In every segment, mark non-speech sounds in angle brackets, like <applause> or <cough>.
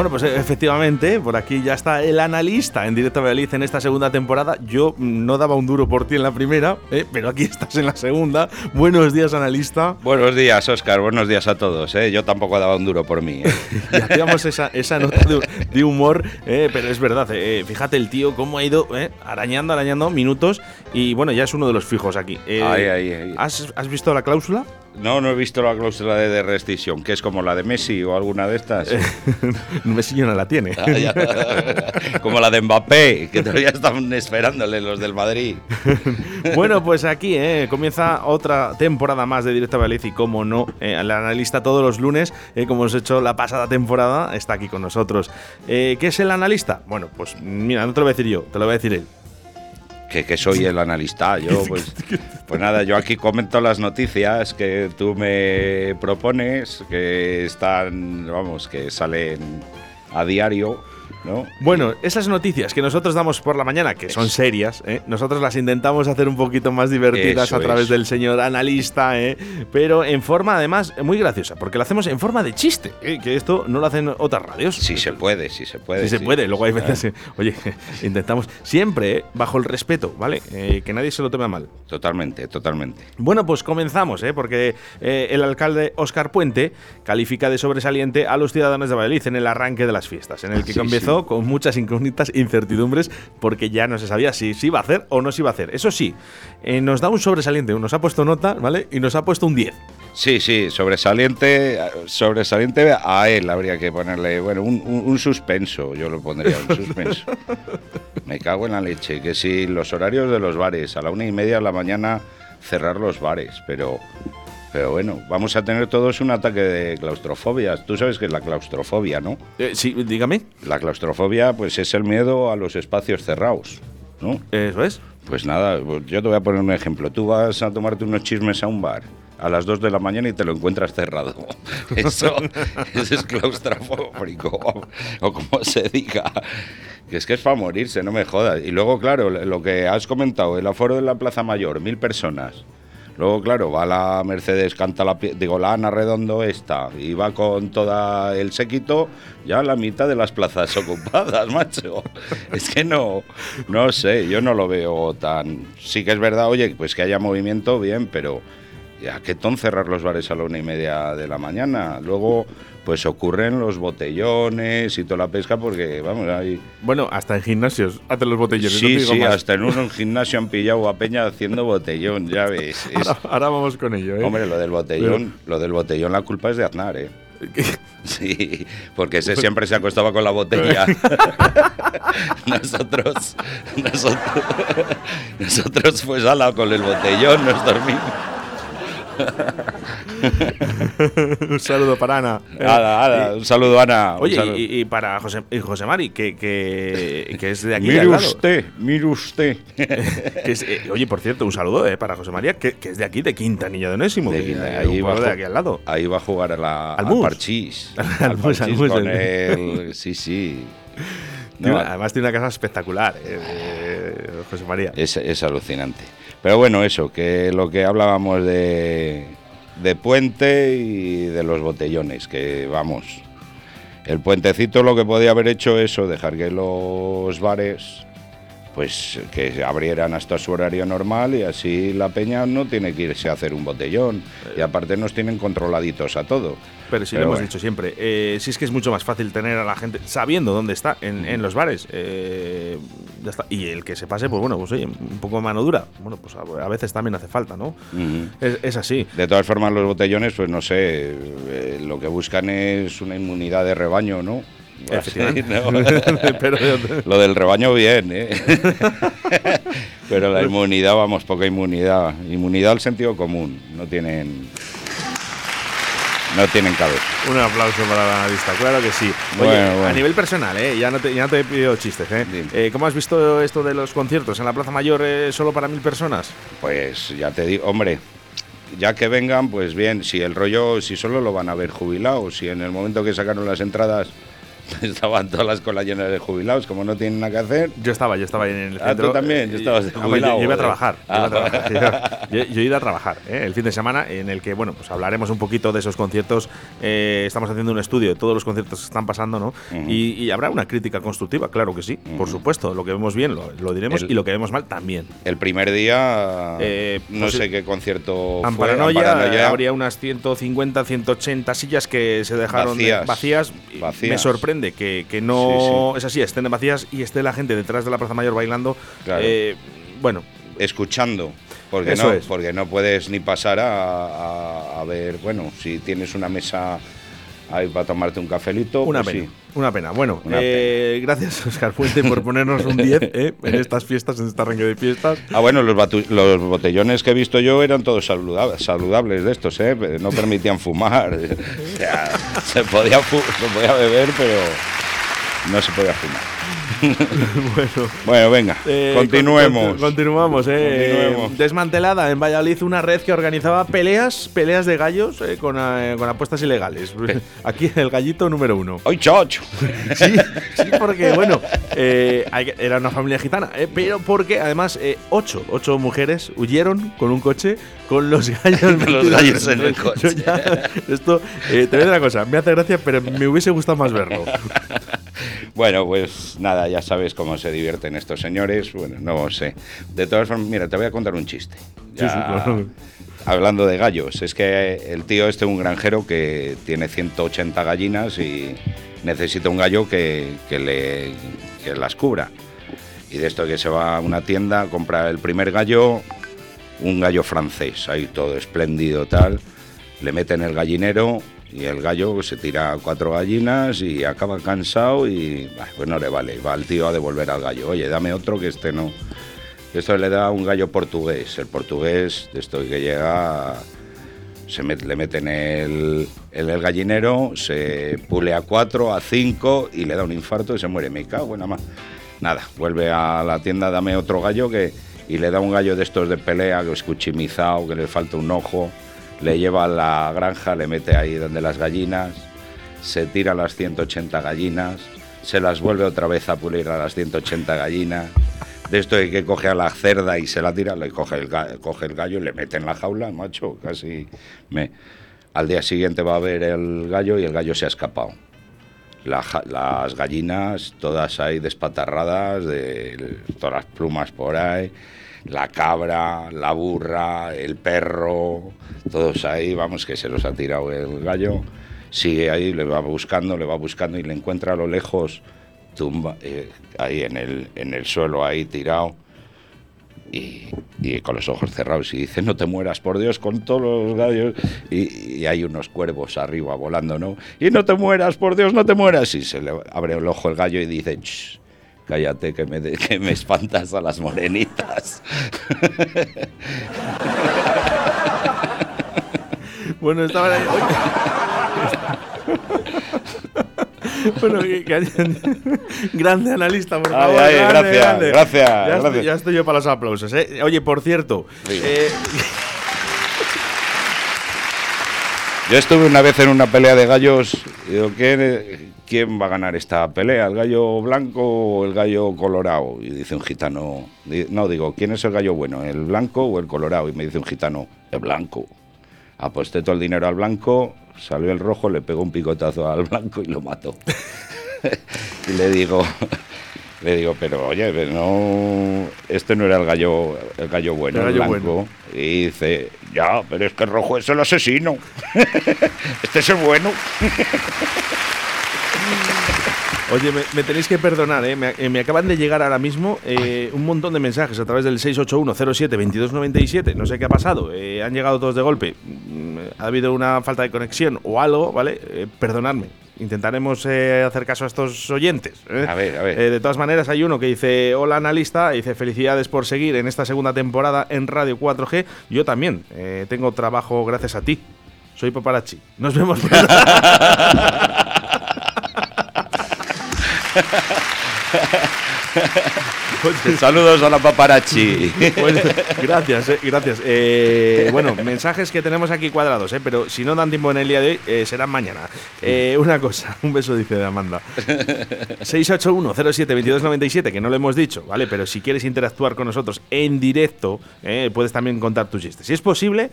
Bueno, pues eh, efectivamente, por aquí ya está el analista en directo Valladolid en esta segunda temporada. Yo mm, no daba un duro por ti en la primera, eh, pero aquí estás en la segunda. Buenos días, analista. Buenos días, Oscar. Buenos días a todos. ¿eh? Yo tampoco daba un duro por mí. ¿eh? <laughs> hacíamos esa, esa nota de, de humor, pero es verdad. fíjate el tío cómo ha ido arañando, arañando minutos y bueno, ya es uno de los fijos aquí. Ay, ay, ay. ¿has, has visto la cláusula? No, no he visto la cláusula de, de rescisión, que es como la de Messi o alguna de estas. <laughs> Messi no la tiene. Ah, ya. <laughs> como la de Mbappé, que todavía están esperándole los del Madrid. <laughs> bueno, pues aquí eh, comienza otra temporada más de Directo Valladolid y como no, eh, el analista todos los lunes, eh, como hemos hecho la pasada temporada, está aquí con nosotros. Eh, ¿Qué es el analista? Bueno, pues mira, no te lo voy a decir yo, te lo va a decir él. Que, que soy el analista, yo <laughs> pues, pues nada, yo aquí comento las noticias que tú me propones, que están, vamos, que salen a diario, ¿no? Bueno, esas noticias que nosotros damos por la mañana, que son serias, ¿eh? nosotros las intentamos hacer un poquito más divertidas Eso a través del señor analista, ¿eh? pero en forma además muy graciosa, porque lo hacemos en forma de chiste, ¿eh? que esto no lo hacen otras radios. Si se puede, si se puede. Sí se sí. puede, luego hay veces, <laughs> oye, intentamos siempre eh, bajo el respeto, ¿vale? Que nadie se lo tome mal. Totalmente, totalmente. Bueno, pues comenzamos, ¿eh? porque el alcalde Óscar Puente califica de sobresaliente a los ciudadanos de Valladolid en el arranque de las fiestas, en el que Sí, comenzó con muchas incógnitas, incertidumbres, porque ya no se sabía si se iba a hacer o no se iba a hacer. Eso sí, eh, nos da un sobresaliente, nos ha puesto nota, ¿vale? Y nos ha puesto un 10. Sí, sí, sobresaliente, sobresaliente a él habría que ponerle, bueno, un, un- un suspenso, yo lo pondría, un suspenso. <laughs> Me cago en la leche, que si los horarios de los bares, a la una y media de la mañana cerrar los bares, pero, pero bueno, vamos a tener todos un ataque de claustrofobia. Tú sabes que es la claustrofobia, ¿no? Eh, sí, dígame, La claustrofobia, pues es el miedo a los espacios cerrados, ¿no? eso es. Pues nada, pues yo te voy a poner un ejemplo. Tú vas a tomarte unos chismes a un bar a las 2 de la mañana y te lo encuentras cerrado. <laughs> Eso, eso es claustrofóbico, o como se diga. Que es que es para morirse, no me jodas. Y luego, claro, lo que has comentado, el aforo de la Plaza Mayor, mil personas. Luego, claro, va la Mercedes, canta la, digo, la Ana Redondo esta, y va con toda el séquito, ya la mitad de las plazas <laughs> ocupadas, macho. Es que no, no sé, yo no lo veo tan... Sí que es verdad, oye, pues que haya movimiento, bien, pero ¿a qué ton cerrar los bares a la una y media de la mañana? Luego, pues ocurren los botellones y toda la pesca, porque, vamos, hay... Bueno, hasta en gimnasios hacen los botellones. Sí, sí, más. hasta en un gimnasio han pillado a Peña haciendo botellón, ya ves. <laughs> Es- Ahora, ahora vamos con ello, ¿eh? Hombre, lo del botellón, lo del botellón, la culpa es de Aznar, ¿eh? Sí, porque ese siempre se acostaba con la botella. <laughs> <laughs> nosotros, nosotros, nosotros pues ala con el botellón, nos dormimos. <laughs> un saludo para Ana. Eh, Ala, ala, un saludo, Ana. Oye, saludo. y, y para José, y José Mari, que, que, que es de aquí de mire al lado. usted, mire usted. <laughs> Que es, eh, oye, por cierto, un saludo eh, para José María, que, que es de aquí, de Quintanilla de Onésimo. De Quinta- eh, ahí va de aquí al lado. Ahí va a jugar a la, Al al, parchís. <laughs> Al Al parchís con. Sí, sí. No, además tiene una casa espectacular, eh, eh, José María. Es, es alucinante. Pero bueno, eso, que lo que hablábamos de, de puente y de los botellones, que vamos. El puentecito lo que podía haber hecho eso, dejar que los bares pues que abrieran hasta su horario normal y así la peña no tiene que irse a hacer un botellón. Y aparte nos tienen controladitos a todo. Pero si Pero lo hemos dicho siempre, eh, si es que es mucho más fácil tener a la gente sabiendo dónde está en, en los bares. eh, ya está. Y el que se pase, pues bueno, pues oye, un poco de mano dura. Bueno, pues a, a veces también hace falta, ¿no? Es, es así. De todas formas, los botellones, pues no sé, eh, lo que buscan es una inmunidad de rebaño, ¿no? Efectivamente. ¿no? <laughs> Pero- Lo del rebaño bien, ¿eh? <laughs> Pero la inmunidad, vamos, poca inmunidad. Inmunidad al sentido común. No tienen. No tienen cabeza. Un aplauso para la analista, claro que sí. Oye, Bueno, bueno. a nivel personal, ¿eh? ya, no te, ya no te he pedido chistes. ¿eh? Eh, ¿Cómo has visto esto de los conciertos en la Plaza Mayor eh, solo para mil personas? Pues ya te digo, hombre, ya que vengan, pues bien, si el rollo, si solo lo van a ver jubilados, si en el momento que sacaron las entradas <laughs> Estaban todas las colas llenas de jubilados, como no tienen nada que hacer. Yo estaba, yo estaba en el Ah, centro. tú también, yo de Ah, bueno, jubilado, yo, yo iba a trabajar. yo iba a Ah. he ido a trabajar ¿eh? el fin de semana en el que, bueno, pues hablaremos un poquito de esos conciertos. Eh, estamos haciendo un estudio de todos los conciertos que están pasando, ¿no? y, y habrá una crítica constructiva, claro que sí, por supuesto. Lo que vemos bien lo, lo diremos El- y lo que vemos mal también. El primer día, Eh, no pues- sé qué concierto fue. Amparanoia, Amparanoia. habría unas 150, 180 sillas que se dejaron de- Vacías. Me sorprende que, que no es así, estén vacías y esté la gente detrás de la Plaza Mayor bailando. Claro. Eh, bueno, escuchando. Porque Eso no, es. porque no puedes ni pasar a, a- a ver, bueno, si tienes una mesa ahí para tomarte un cafelito, Una pues pena. sí. Una pena. Bueno, Una eh, gracias, Oscar Fuente, por ponernos un 10 <laughs> eh, en estas fiestas, en este arranque de fiestas. Ah, bueno, los, batu- los botellones que he visto yo eran todos saluda- saludables de estos, ¿eh? No permitían fumar. <laughs> O sea, se, podía fu- se podía beber, pero no se podía fumar. <laughs> bueno. Bueno, venga, eh, continuemos. con- continuamos, eh. Continuemos. Desmantelada en Valladolid una red que organizaba peleas, peleas de gallos eh, con, con apuestas ilegales. <laughs> Aquí el gallito número uno. ¡Ay, chocho! <laughs> Sí, sí, porque bueno, era una familia gitana, pero porque además ocho, ocho mujeres huyeron con un coche con los gallos. metidos gallos en el coche. Ya- esto, te voy a decir una cosa, me hace gracia, pero me hubiese gustado más verlo. Bueno, pues nada, ya sabes cómo se divierten estos señores. Bueno, no sé. De todas formas, mira, te voy a contar un chiste. Sí, sí, claro. Hablando de gallos, es que el tío este es un granjero que tiene 180 gallinas y necesita un gallo que, que le, que las cubra. Y de esto que se va a una tienda, compra el primer gallo, un gallo francés, ahí todo espléndido tal, le mete en el gallinero y el gallo se tira cuatro gallinas y acaba cansado y pues no le vale, va el tío a devolver al gallo, oye, dame otro que este no. Esto le da un gallo portugués, el portugués de esto que llega se le mete en el, en el gallinero, se pule a cuatro, a cinco y le da un infarto y se muere. Me cago en la ma- Nada, vuelve a la tienda, dame otro gallo que, y le da un gallo de estos de pelea, que es que le falta un ojo, le lleva a la granja, le mete ahí donde las gallinas, se tira las 180 gallinas, se las vuelve otra vez a pulir a las 180 gallinas. De esto de que coge a la cerda y se la tira, le coge el, ga- coge el gallo y le mete en la jaula, macho, casi me... Al día siguiente va a ver el gallo y el gallo se ha escapado. Las gallinas todas ahí despatarradas, de todas las plumas por ahí, la cabra, la burra, el perro, todos ahí, vamos, que se los ha tirado el gallo. Sigue ahí, le va buscando, le va buscando y le encuentra a lo lejos, tumba, eh, ahí en el, en el suelo, ahí tirado. Y, y con los ojos cerrados y dice, no te mueras, por Dios, con todos los gallos. Y, y hay unos cuervos arriba volando, ¿no? Y no te mueras, por Dios, no te mueras. Y se le abre el ojo el gallo y dice, "Shh, cállate, que me, de- que me espantas a las morenitas. Bueno, estaban ahí. bueno, que- que- grande analista, por Ay, favor. ay, grande, gracias, grande. gracias, Ya, Estoy, gracias. ya estoy yo para los aplausos. ¿eh? Oye, por cierto, eh, Yo estuve una vez en una pelea de gallos y digo, ¿quién, quién va a ganar esta pelea? ¿El gallo blanco o el gallo colorado? Y dice un gitano, no, digo, ¿quién es el gallo bueno? ¿El blanco o el colorado? Y me dice un gitano, el blanco. Aposté todo el dinero al blanco, salió el rojo, le pegó un picotazo al blanco y lo mató. <laughs> y le digo, le digo, pero oye, no, este no era el gallo, el gallo bueno, El el, gallo blanco. bueno. Y dice, ya, pero es que el rojo es el asesino. <laughs> este es el bueno. <laughs> Oye, me, me tenéis que perdonar, ¿eh? me, eh, me acaban de llegar ahora mismo eh, un montón de mensajes a través del 681072297. No sé qué ha pasado. eh, han llegado todos de golpe. Mm, Ha habido una falta de conexión o algo, ¿vale? Perdonadme. Intentaremos eh, hacer caso a estos oyentes. ¿eh? A ver, a ver. Eh, de todas maneras, hay uno que dice: Hola, analista. Dice: Felicidades por seguir en esta segunda temporada en Radio 4G. Yo también. tengo trabajo gracias a ti. Soy paparazzi. Nos vemos. <laughs> <laughs> <laughs> Saludos a la paparazzi. Pues, gracias, eh, gracias. Eh, bueno, mensajes que tenemos aquí cuadrados, eh, pero si no dan tiempo en el día de hoy, eh, serán mañana. Una cosa, <laughs> un beso dice de Amanda. 681-07-2297, que no lo hemos dicho, ¿vale? Pero si quieres interactuar con nosotros en directo, puedes también contar tus chistes. Si es posible,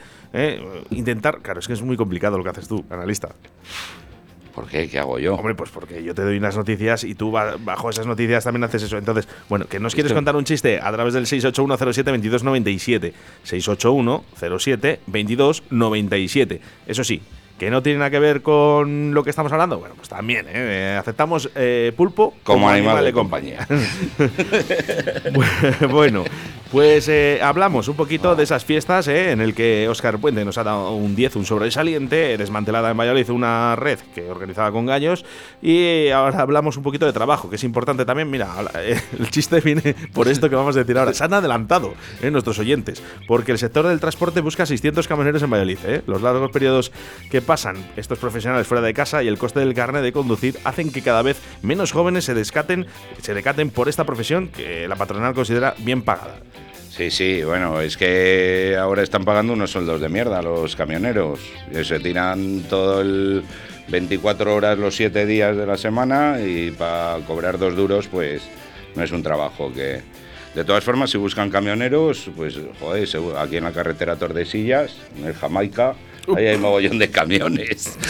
intentar. Claro, es que es muy complicado lo que haces tú, analista. ¿Por qué? ¿Qué hago yo? Hombre, pues porque yo te doy unas noticias y tú ba- bajo esas noticias también haces eso. Entonces, bueno, que nos quieres Esto- contar un chiste a través del 68107-2297. 681-07-2297. Eso sí, que no tiene nada que ver con lo que estamos hablando. Bueno, pues también, ¿eh? Eh, aceptamos eh, pulpo Como animal de compañía. <laughs> bueno, pues eh, hablamos un poquito de esas fiestas eh, en el que Óscar Puente nos ha dado un 10, un sobresaliente, desmantelada en Valladolid una red que organizaba con gallos y ahora hablamos un poquito de trabajo, que es importante también. Mira, <laughs> eh, el chiste viene por esto que vamos a decir ahora. Se han adelantado eh, nuestros oyentes, porque el sector del transporte busca 600 camioneros en Valladolid. eh. Los largos periodos que pasan estos profesionales fuera de casa y el coste del carnet de conducir hacen que cada vez menos jóvenes se descaten, se decaten por esta profesión que la patronal considera bien pagada. Sí, sí, bueno, es que ahora están pagando unos sueldos de mierda los camioneros. Que se tiran todo el 24 horas los 7 días de la semana y para cobrar dos duros, pues no es un trabajo que. De todas formas, si buscan camioneros, pues joder, aquí en la carretera Tordesillas, en el Jamaica, ahí hay mogollón de camiones. <laughs>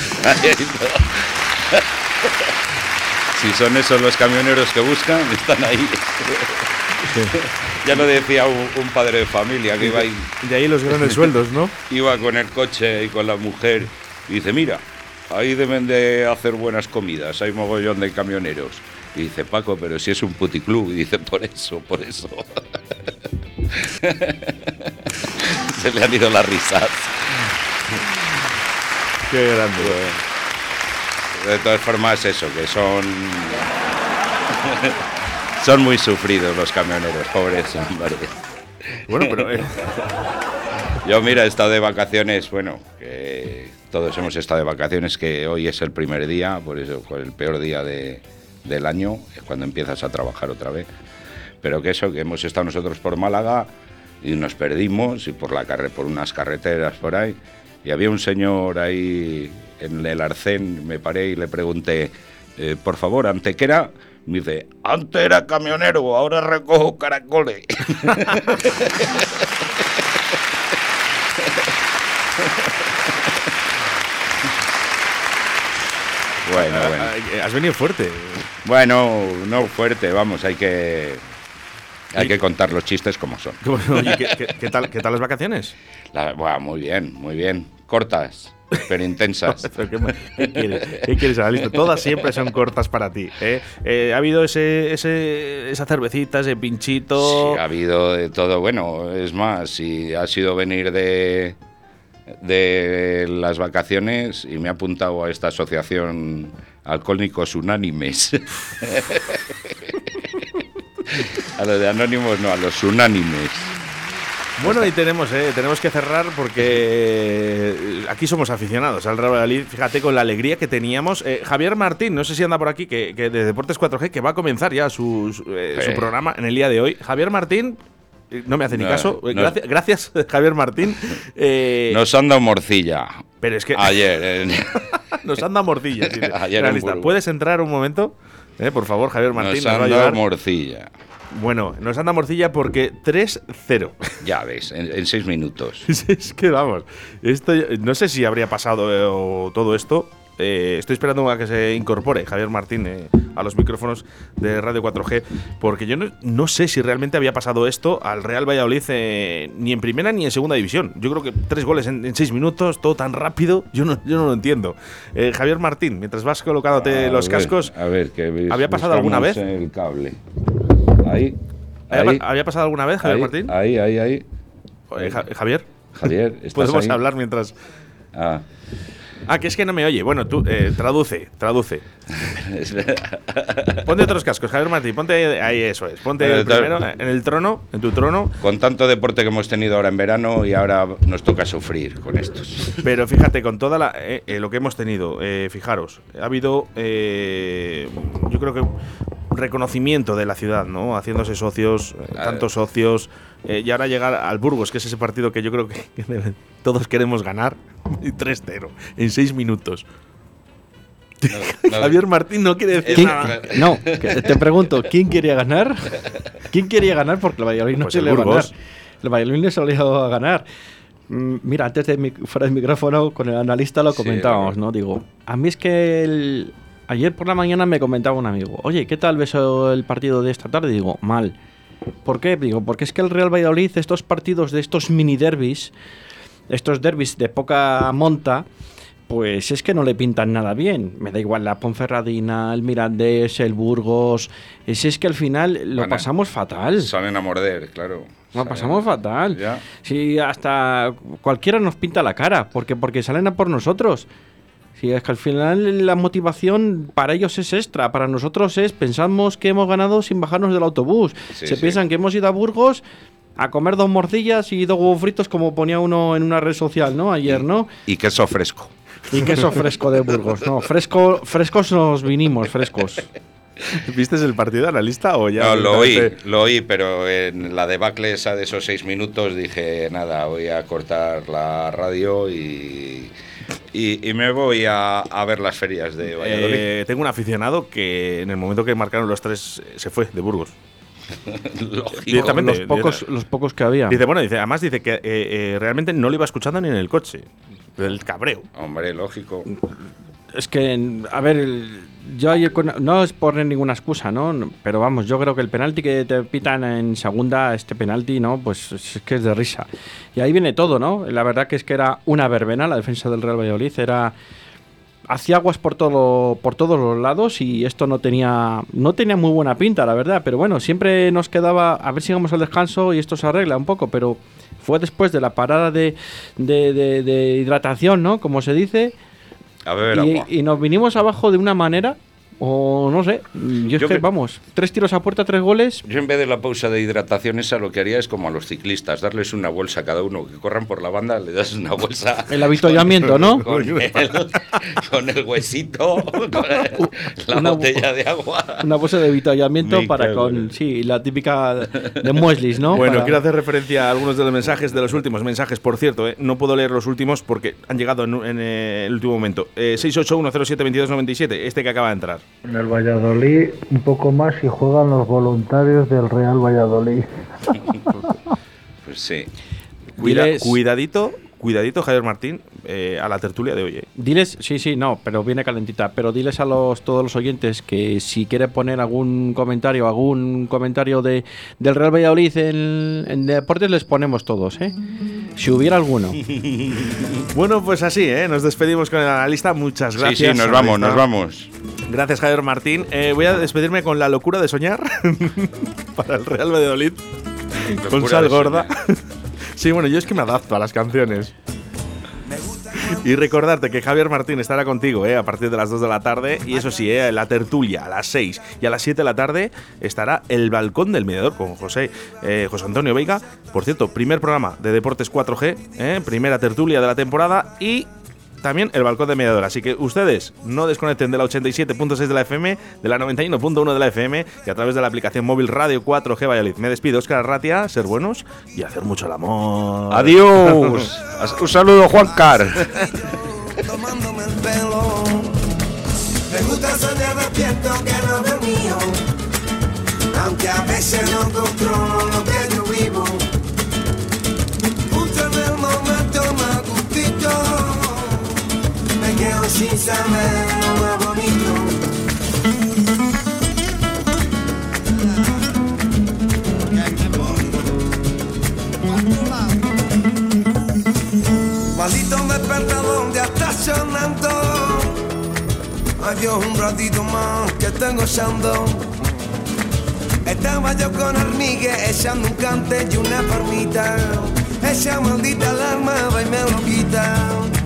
Si son esos los camioneros que buscan, están ahí. Ya lo decía un, un padre de familia que iba, ahí- De ahí los grandes <laughs> sueldos, ¿no? iba con el coche y con la mujer y dice, mira, ahí deben de hacer buenas comidas, hay mogollón de camioneros. Y dice, Paco, pero si es un puticlub. Y dice, por eso, por eso. <laughs> Se le han ido las risas. Qué grande. De todas formas, eso, que son... son muy sufridos los camioneros, pobres hombres. Bueno, pero eh, <laughs> Yo, mira, he estado de vacaciones, bueno, que todos hemos estado de vacaciones, que hoy es el primer día, por eso, fue el peor día de- del año, es cuando empiezas a trabajar otra vez. Pero que eso, que hemos estado nosotros por Málaga y nos perdimos y por, la carre por unas carreteras por ahí. Y había un señor ahí en el arcén, me paré y le pregunté, eh, por favor, ¿antequera? Me dice, antes era camionero, ahora recojo caracoles. <laughs> bueno, bueno. eh, has venido fuerte. Bueno, no fuerte, vamos, hay que hay que contar los chistes como son. Oye, ¿qué, qué- qué tal, ¿Qué tal las vacaciones? La- muy bien, muy bien. Cortas, pero intensas. <laughs> Pero ¿Qué, qué quieres? ¿Qué quieres, analista? Todas siempre son cortas para ti. ¿eh? Eh, ha habido ese, ese, esa cervecita, ese pinchito. Sí, ha habido de todo. Bueno, es más, si ha sido venir de, de las vacaciones y me ha apuntado a esta asociación Alcohólicos Unánimes. <laughs> <laughs> a los de Anónimos no, a los Unánimes. Bueno, y tenemos, eh, tenemos que cerrar porque aquí somos aficionados al Real Valladolid. Fíjate con la alegría que teníamos. Eh, Javier Martín, no sé si anda por aquí, que, que de Deportes 4G, que va a comenzar ya su, su, eh, su programa en el día de hoy. Javier Martín, eh, no me hace ni No, caso. No. gracias, gracias, <laughs> Javier Martín. Eh, Nos han dado morcilla. pero es que Ayer. <laughs> en- nos anda morcilla. dice. <laughs> Ayer en. ¿Puedes entrar un momento? Eh, por favor, Javier Martín, Nos nos, han dado morcilla. Bueno, nos anda morcilla porque 3-0. Ya ves, en, en seis minutos. <laughs> es que vamos, esto, no sé si habría pasado eh, o todo esto. Eh, estoy esperando a que se incorpore Javier Martín eh, a los micrófonos de Radio 4G, porque yo no, no sé si realmente había pasado esto al Real Valladolid ni en primera ni en segunda división. Yo creo que tres goles en, en seis minutos, todo tan rápido, yo no, yo no lo entiendo. Javier Martín, mientras vas colocándote A los ver, cascos, A ver, que ¿Había pasado alguna vez? El cable. Ahí. ¿había, ahí, había pasado alguna vez, Javier ahí, Martín? Ahí, ahí, ahí. Ja- Javier, Javier, <laughs> ¿estás podemos ahí? hablar mientras... Ah. Ah, que es que no me oye. Bueno, tú eh, traduce, traduce. <laughs> Ponte otros cascos, Javier Martín. Ponte ahí, eso es. Ponte el primero en el trono, en tu trono. Con tanto deporte que hemos tenido ahora en verano y ahora nos toca sufrir con estos. Pero fíjate, con toda la eh, eh, lo que hemos tenido, fijaros, ha habido, yo creo que reconocimiento de la ciudad, ¿no? Haciéndose socios, eh, tantos socios, eh, y ahora llegar al Burgos, que es ese partido que yo creo que, que todos queremos ganar, <laughs> y 3-0 en 6 minutos. <laughs> No, no, Javier Martín no quiere decir ¿Quién- nada. <laughs> No, te pregunto, ¿quién quería ganar? ¿Quién quería ganar? Porque el Valladolid no Pues se le va a ganar. El Valladolid no se le a ganar. Mm, Mira, antes de mi- fuera del micrófono, con el analista lo comentábamos. ¿no? Digo, a mí es que el- ayer por la mañana me comentaba un amigo, oye, ¿qué tal ves el partido de esta tarde? Digo, mal. ¿Por qué? Digo, porque es que el Real Valladolid, estos partidos de estos mini derbis, estos derbis de poca monta, pues es que no le pintan nada bien. Me da igual la Ponferradina, el Mirandés, el Burgos. Es, es que al final lo Bueno, pasamos fatal. Salen a morder, claro. Lo Salen- pasamos fatal. Ya. Si hasta cualquiera nos pinta la cara, porque porque salen a por nosotros. Si es que al final la motivación para ellos es extra, para nosotros es pensamos que hemos ganado sin bajarnos del autobús. Sí, Se sí. piensan que hemos ido a Burgos a comer dos morcillas y dos huevos fritos como ponía uno en una red social, ¿no? Ayer, ¿no? Y queso fresco. Y queso fresco de Burgos, no, fresco, frescos nos vinimos, frescos. <laughs> ¿Viste el partido analista o ya? No, lo oí, lo oí, pero en la debacle esa de esos seis minutos dije, nada, voy a cortar la radio y, y, y me voy a, a ver las ferias de Valladolid. Eh, tengo un aficionado que en el momento que marcaron los tres eh, se fue de Burgos. <laughs> Lógico. directamente. Los pocos, los pocos que había. Dice, bueno, dice, además dice que eh, eh, realmente no lo iba escuchando ni en el coche. Del cabreo. Hombre, lógico. Es que, a ver, yo no es poner ninguna excusa, ¿no? No, Pero vamos, yo creo que el penalti que te pitan en segunda, este penalti, ¿no? Pues es que es de risa. Y ahí viene todo, ¿no? La verdad que es que era una verbena la defensa del Real Valladolid, era hacía aguas por todo por todos los lados y esto no tenía no tenía muy buena pinta la verdad pero bueno siempre nos quedaba a ver si llegamos al descanso y esto se arregla un poco pero fue después de la parada de, de, de- de hidratación no como se dice A beber y, agua. y nos vinimos abajo de una manera, o no sé, yo, es Yo que, que- vamos, tres tiros a puerta, tres goles. Yo en vez de la pausa de hidratación esa lo que haría es como a los ciclistas, darles una bolsa a cada uno, que corran por la banda, le das una bolsa. <laughs> El avituallamiento, ¿no? Con el, con el <laughs> huesito, <laughs> con el- la Una- botella de agua. Una bolsa de avituallamiento Me para con, sí, la típica de mueslis, ¿no? Bueno, Para- quiero hacer referencia a algunos de los mensajes, de los últimos mensajes, por cierto, eh, no puedo leer los últimos porque han llegado en, en, eh, el último momento. Eh, 681072297, este que acaba de entrar. En el Valladolid un poco más y juegan los voluntarios del Real Valladolid. <laughs> Pues sí. Cuida- Diles- Cuidadito, cuidadito, Javier Martín, eh, a la tertulia de hoy. eh. Diles, sí, sí, no, pero viene calentita. Pero diles a los todos los oyentes que si quiere poner algún comentario, algún comentario de del Real Valladolid en, en deportes, les ponemos todos, ¿eh? Si hubiera alguno. <laughs> Bueno, pues así, ¿eh? nos despedimos con el analista. Muchas Sí, gracias. sí, nos vamos, nos vamos. Gracias, Javier Martín. Eh, voy a despedirme con la locura de soñar <laughs> para el Real Valladolid. con sal gorda. <laughs> sí, bueno, yo es que me adapto a las canciones. Y recordarte que Javier Martín estará contigo eh, a partir de las 2 de la tarde. Y eso sí, eh, la tertulia a las 6 y a las 7 de la tarde estará el balcón del mediador con José, eh, José Antonio Veiga. Por cierto, primer programa de Deportes 4G, eh, primera tertulia de la temporada y también el balcón del mediador. Así que ustedes no desconecten de la 87.6 de la FM, de la 91.1 de la FM y a través de la aplicación móvil Radio 4G Valladolid. Me despido, Oscar Ratia, ser buenos y hacer mucho el amor. Adiós. <laughs> Un saludo, Juan Car. tomándome el pelo. Me gusta soñar despierto que no veo mío, aunque a veces no controlo lo que yo vivo. Me quedo sin saber lo más bonito. Maldito despertador ya está sonando. Adiós un ratito más que tengo echando. Estaba yo con Armigue echando un cante y una farmita. Esa maldita alarma va y me lo quita.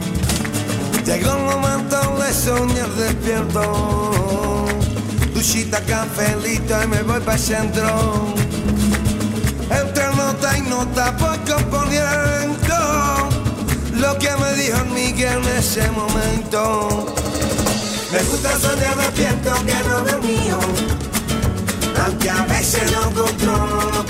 Llegó el momento de soñar despierto. Duchita, cafelito y me voy para el centro. Entre nota y nota voy componiendo lo que me dijo Miguel en ese momento. Me gusta soñar despierto que no mío, aunque a veces no controlo